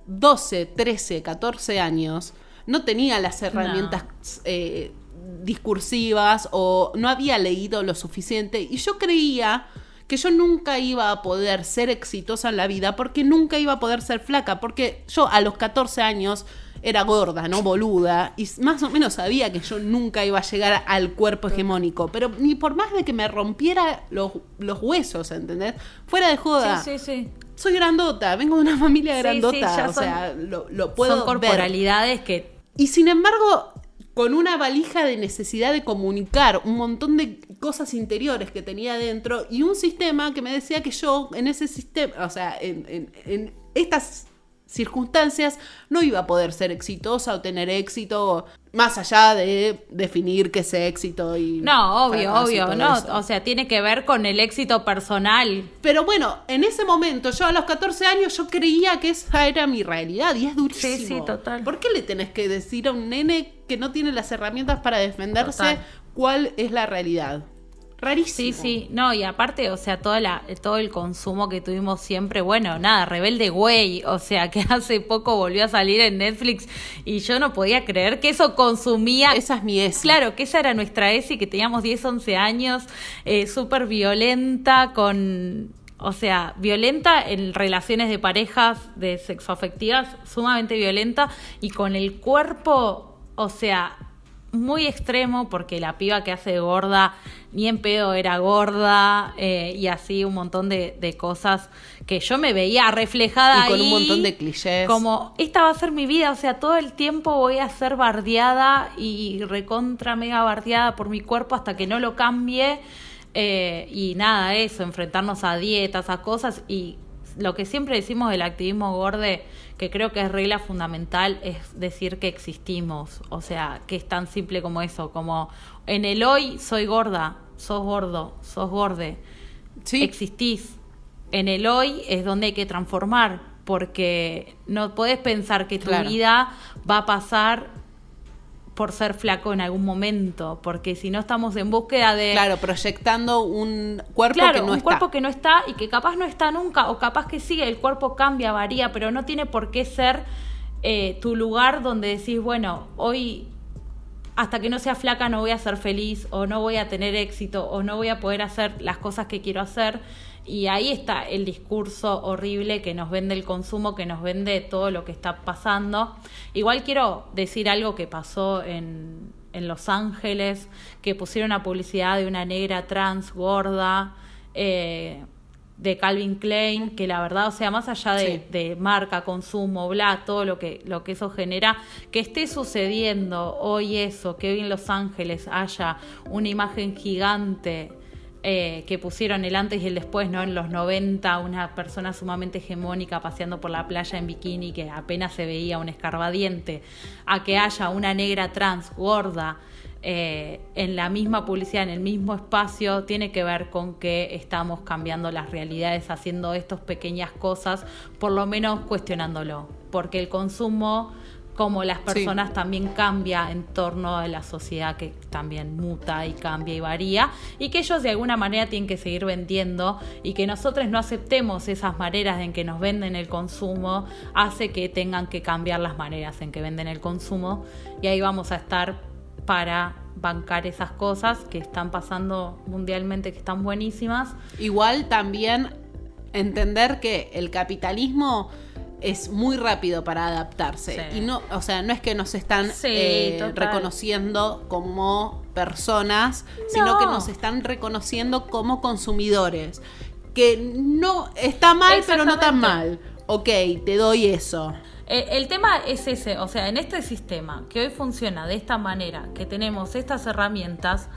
S1: 12, 13, 14 años, no tenía las herramientas eh, discursivas o no había leído lo suficiente y yo creía que yo nunca iba a poder ser exitosa en la vida porque nunca iba a poder ser flaca, porque yo a los 14 años era gorda, no boluda, y más o menos sabía que yo nunca iba a llegar al cuerpo hegemónico, pero ni por más de que me rompiera los, los huesos, ¿entendés? Fuera de joda.
S2: Sí, sí, sí.
S1: Soy grandota, vengo de una familia grandota, o
S2: son-
S1: sea, lo, lo puedo
S2: Son
S1: ver.
S2: corporalidades que
S1: Y sin embargo, con una valija de necesidad de comunicar un montón de cosas interiores que tenía dentro y un sistema que me decía que yo en ese sistema, o sea, en, en- en estas circunstancias no iba a poder ser exitosa o tener éxito más allá de definir qué es éxito y
S2: No, obvio, obvio, no,
S1: eso.
S2: o sea, tiene que ver con el éxito personal.
S1: Pero bueno, en ese momento, yo a los 14 años, yo creía que esa era mi realidad y es durísimo.
S2: Sí, sí, total.
S1: ¿Por qué le tenés que decir a un nene que no tiene las herramientas para defenderse
S2: Total.
S1: cuál es la realidad? Rarísimo.
S2: Sí, sí, no, y aparte, o sea, toda la, todo el consumo que tuvimos siempre, bueno, nada, Rebelde Güey, o sea, que hace poco volvió a salir en Netflix y yo no podía creer que eso consumía
S1: Esa es mi.
S2: Claro, que esa era nuestra ESI, que teníamos 10, 11 años, eh, súper violenta, con. O sea, violenta en relaciones de parejas, de sexoafectivas, sumamente violenta, y con el cuerpo, o sea, muy extremo, porque la piba que hace gorda, ni en pedo era gorda, eh, y así un montón de, de cosas que yo me veía reflejada
S1: Y con un montón de clichés.
S2: Como esta va a ser mi vida, o sea, todo el tiempo voy a ser bardeada y recontra mega bardeada por mi cuerpo hasta que no lo cambie. eh, y nada, eso, enfrentarnos a dietas, a cosas. Y lo que siempre decimos del activismo gorde, que creo que es regla fundamental, es decir que existimos. O sea, que es tan simple como eso, como en el hoy soy gorda, sos gordo, sos gorde
S1: Sí.
S2: existís. En el hoy es donde hay que transformar, porque no podés pensar que tu
S1: Claro.
S2: vida va a pasar por ser flaco en algún momento, porque si no estamos en búsqueda de
S1: Claro, proyectando un cuerpo
S2: Claro,
S1: que no
S2: un
S1: está.
S2: cuerpo que no está y que capaz no está nunca, o capaz que sigue, el cuerpo cambia, varía, pero no tiene por qué ser eh, tu lugar donde decís, bueno, hoy hasta que no sea flaca no voy a ser feliz, o no voy a tener éxito, o no voy a poder hacer las cosas que quiero hacer. Y ahí está el discurso horrible que nos vende el consumo, que nos vende todo lo que está pasando. Igual quiero decir algo que pasó en, en Los Ángeles, que pusieron una publicidad de una negra trans gorda. eh, de Calvin Klein, que la verdad, o sea, más allá de,
S1: Sí.
S2: de marca, consumo, bla, todo lo que, lo que eso genera, que esté sucediendo hoy eso, que hoy en Los Ángeles haya una imagen gigante eh, que pusieron el antes y el después, ¿no? En los 90, una persona sumamente hegemónica paseando por la playa en bikini que apenas se veía un escarbadiente, a que haya una negra trans gorda eh, en la misma publicidad, en el mismo espacio, tiene que ver con que estamos cambiando las realidades, haciendo estas pequeñas cosas, por lo menos cuestionándolo, porque el consumo, como las personas, también cambia en torno a la sociedad que también muta y cambia y varía, y que ellos de alguna manera tienen que seguir vendiendo y que nosotros no aceptemos esas maneras en que nos venden el consumo, hace que tengan que cambiar las maneras en que venden el consumo, y ahí vamos a estar para bancar esas cosas que están pasando mundialmente, que están buenísimas.
S1: Igual también entender que el capitalismo es muy rápido para adaptarse.
S2: Sí.
S1: Y no, o sea, no es que nos están
S2: Sí,
S1: eh, reconociendo como personas, sino
S2: No.
S1: que nos están reconociendo como consumidores. Que no está mal, pero no tan mal. ok, te doy eso.
S2: Eh, el tema es ese, o sea, en este sistema que hoy funciona de esta manera, que tenemos estas herramientas,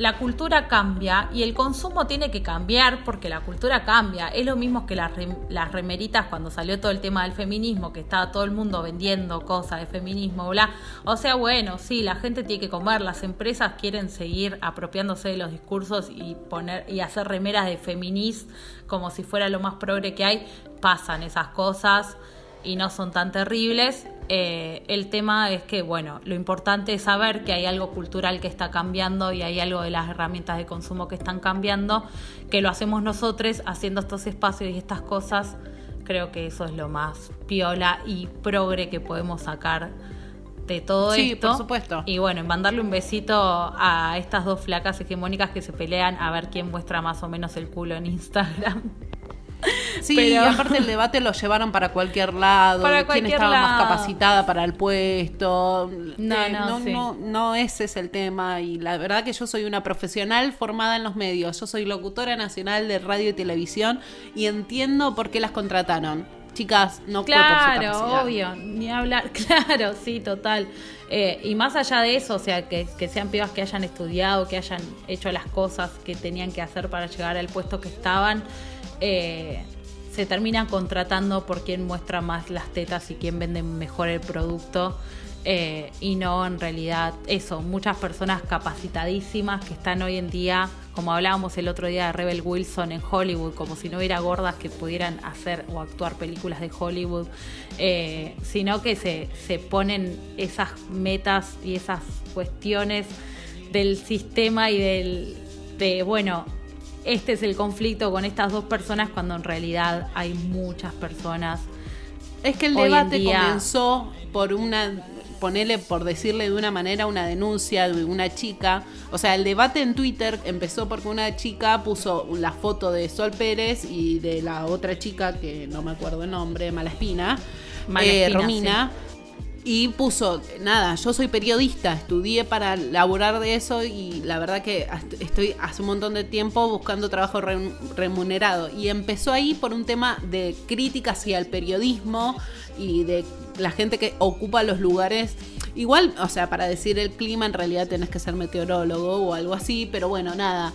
S2: la cultura cambia y el consumo tiene que cambiar porque la cultura cambia. Es lo mismo que las, las remeritas cuando salió todo el tema del feminismo, que estaba todo el mundo vendiendo cosas de feminismo, bla. O sea, bueno, sí, la gente tiene que comer, las empresas quieren seguir apropiándose de los discursos y poner y hacer remeras de feminis como si fuera lo más progre que hay. Pasan esas cosas y no son tan terribles. Eh, el tema es que, bueno, lo importante es saber que hay algo cultural que está cambiando y hay algo de las herramientas de consumo que están cambiando, que lo hacemos nosotros haciendo estos espacios y estas cosas. Creo que eso es lo más piola y progre que podemos sacar de todo
S1: Sí,
S2: esto.
S1: por supuesto.
S2: Y bueno, mandarle un besito a estas dos flacas hegemónicas que se pelean a ver quién muestra más o menos el culo en Instagram.
S1: Sí,
S2: Pero-
S1: y aparte el debate lo llevaron para cualquier lado,
S2: Para
S1: quién estaba más capacitada para el puesto.
S2: No,
S1: Eh,
S2: no,
S1: no,
S2: sí.
S1: no, no ese es el tema. Y la verdad que yo soy una profesional formada en los medios. Yo soy locutora nacional de radio y televisión y entiendo por qué las contrataron. Chicas, no fue por su
S2: Claro, obvio, ni hablar, claro, sí, total. Eh, y más allá de eso, o sea, que, que sean pibas que hayan estudiado, que hayan hecho las cosas que tenían que hacer para llegar al puesto que estaban, eh, se terminan contratando por quien muestra más las tetas y quien vende mejor el producto. eh, y no en realidad eso, muchas personas capacitadísimas que están hoy en día, como hablábamos el otro día de Rebel Wilson en Hollywood, como si no hubiera gordas que pudieran hacer o actuar películas de Hollywood, eh, sino que se, se ponen esas metas y esas cuestiones del sistema y del de bueno este es el conflicto con estas dos personas cuando en realidad hay muchas personas
S1: Es que el
S2: Hoy
S1: debate
S2: día-
S1: comenzó por una, ponele por decirle de una manera, una denuncia de una chica. O sea, el debate en Twitter empezó porque una chica puso la foto de Sol Pérez y de la otra chica, que no me acuerdo el nombre, Malaspina,
S2: Malaspina,
S1: eh, Romina. Y puso, nada, yo soy periodista, estudié para laburar de eso y la verdad que estoy hace un montón de tiempo buscando trabajo re- remunerado. Y empezó ahí por un tema de crítica hacia el periodismo y de la gente que ocupa los lugares. Igual, o sea, para decir el clima en realidad tenés que ser meteorólogo o algo así, pero bueno, nada.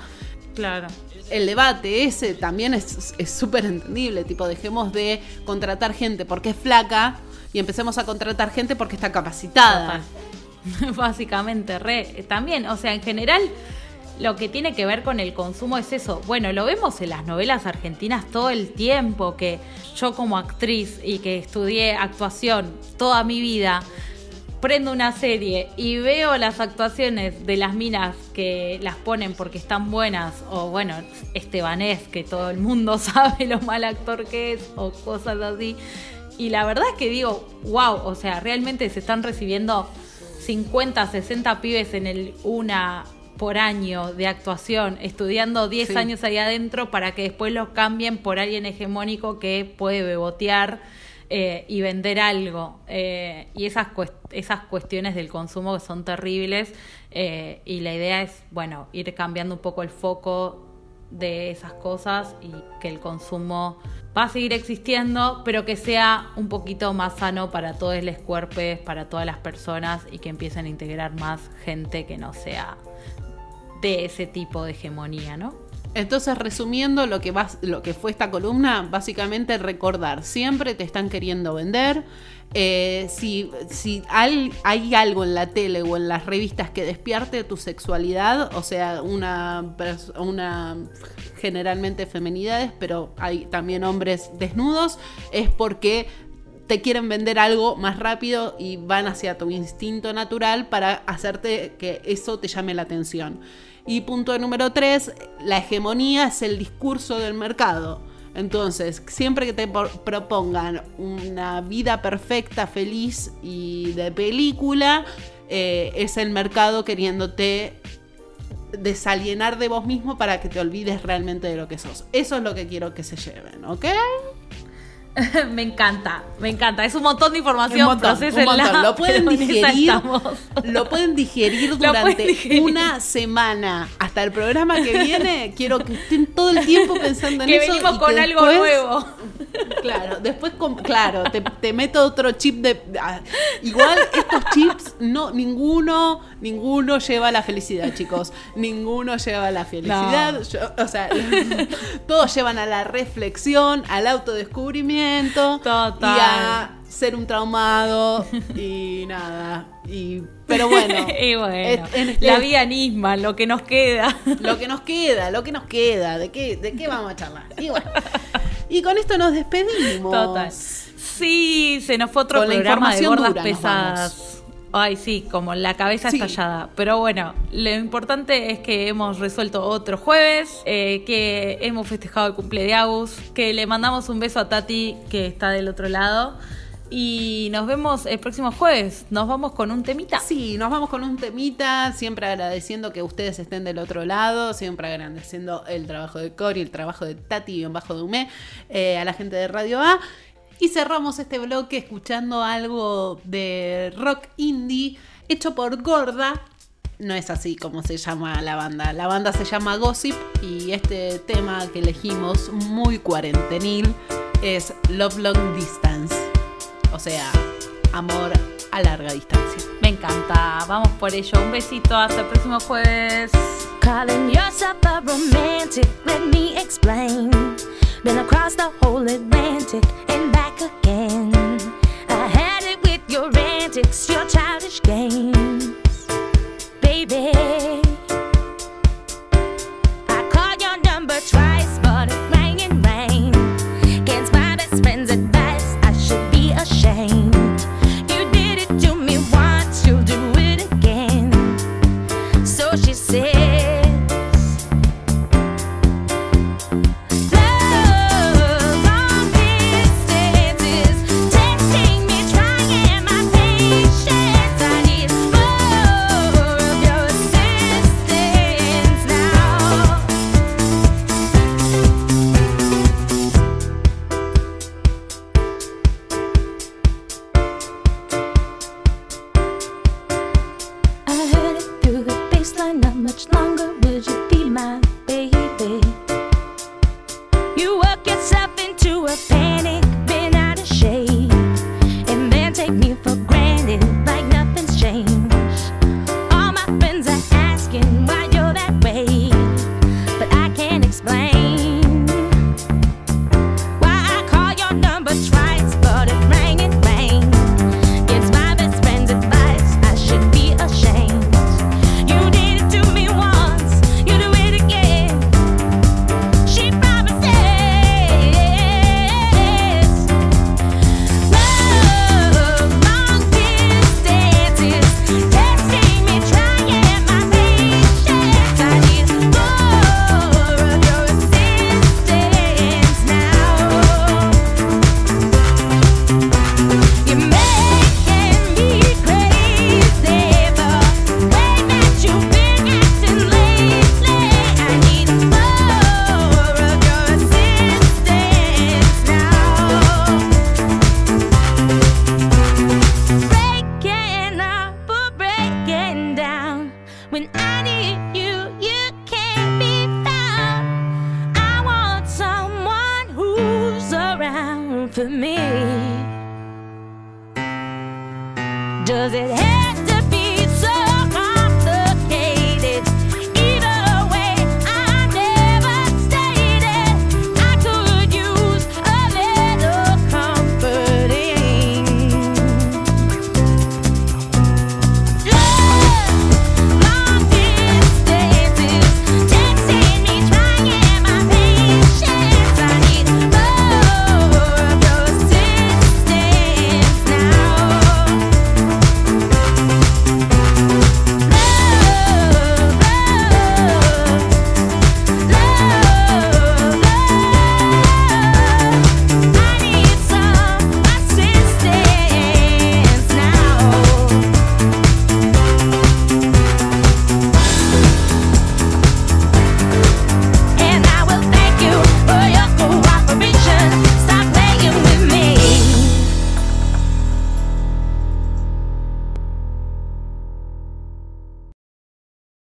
S2: claro
S1: El debate ese también es es súper entendible, tipo, dejemos de contratar gente porque es flaca y empecemos a contratar gente porque está capacitada.
S2: Básicamente, re. También, o sea, en general, lo que tiene que ver con el consumo es eso. Bueno, lo vemos en las novelas argentinas todo el tiempo, que yo como actriz y que estudié actuación toda mi vida, prendo una serie y veo las actuaciones de las minas que las ponen porque están buenas, o bueno, Estebanés, que todo el mundo sabe lo mal actor que es, o cosas así. Y la verdad es que digo, wow, o sea, realmente se están recibiendo 50, 60 pibes en el una por año de actuación, estudiando 10
S1: Sí.
S2: años ahí adentro para que después los cambien por alguien hegemónico que puede bebotear eh, y vender algo. Eh, y esas, cuest- esas cuestiones del consumo que son terribles. eh, y la idea es, bueno, ir cambiando un poco el foco de esas cosas y que el consumo va a seguir existiendo, pero que sea un poquito más sano para todos los cuerpos, para todas las personas y que empiecen a integrar más gente que no sea de ese tipo de hegemonía, ¿no?
S1: Entonces, resumiendo lo que, fue esta columna, básicamente recordar, siempre te están queriendo vender. Eh, si hay, algo en la tele o en las revistas que despierte tu sexualidad, o sea, una generalmente femenidades, pero hay también hombres desnudos, es porque te quieren vender algo más rápido y van hacia tu instinto natural para hacerte que eso te llame la atención. Y punto número tres, la hegemonía es el discurso del mercado. Entonces, siempre que te propongan una vida perfecta, feliz y de película, eh, es el mercado queriéndote desalienar de vos mismo para que te olvides realmente de lo que sos. Eso es lo que quiero que se lleven, ¿ok?
S2: me encanta, me encanta. Es un montón de información,
S1: Un montón, un
S2: procesenla,
S1: montón. Lo pueden digerir. Lo pueden digerir
S2: pueden
S1: durante
S2: digerir.
S1: una semana. Hasta el programa que viene, quiero que estén todo el tiempo pensando en
S2: que
S1: eso.
S2: venimos
S1: y
S2: con
S1: que
S2: algo
S1: después-
S2: nuevo.
S1: Claro, después, claro, te, te meto otro chip de... ah, igual estos chips, no, ninguno, ninguno lleva a la felicidad, chicos. Ninguno lleva a la felicidad.
S2: No.
S1: Yo- o sea, todos llevan a la reflexión, al autodescubrimiento.
S2: Total.
S1: Y a ser un traumado y nada. Y, pero bueno.
S2: y bueno,
S1: es- en-
S2: la
S1: es-
S2: vida Nisma, lo que nos queda.
S1: lo que nos queda, lo que nos queda, ¿de qué, de qué vamos a charlar? Y bueno, y con esto nos despedimos.
S2: Total. Sí, se nos fue otro
S1: Con
S2: programa de gordas pesadas. Ay, sí, como la cabeza
S1: Sí.
S2: estallada. Pero bueno, lo importante es que hemos resuelto otro jueves, eh, que hemos festejado el cumple de Agus, que le mandamos un beso a Tati, que está del otro lado. Y nos vemos el próximo jueves. Nos vamos con un temita.
S1: Sí, nos vamos con un temita, siempre agradeciendo que ustedes estén del otro lado, siempre agradeciendo el trabajo de Cori, el trabajo de Tati y bajo de eh, a la gente de Radio A. Y cerramos este bloque escuchando algo de rock indie hecho por Gorda. No es así como se llama la banda. La banda se llama Gossip y este tema que elegimos, muy cuarentenil, es Love Long Distance. O sea, amor a larga distancia.
S2: Me encanta. Vamos por ello. Un besito. Hasta el próximo jueves.
S3: Calling yourself a romantic, let me explain. Been across the whole Atlantic and back again. I had it with your antics, your childish